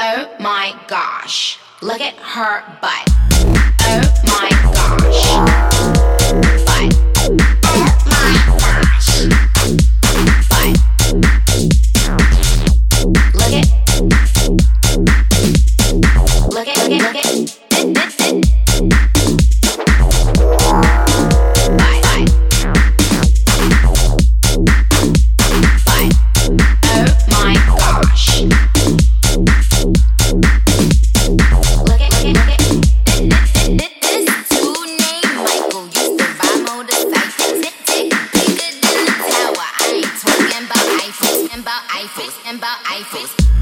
Oh my gosh, look at her butt. Oh my gosh. and about iPhones, and about iPhones.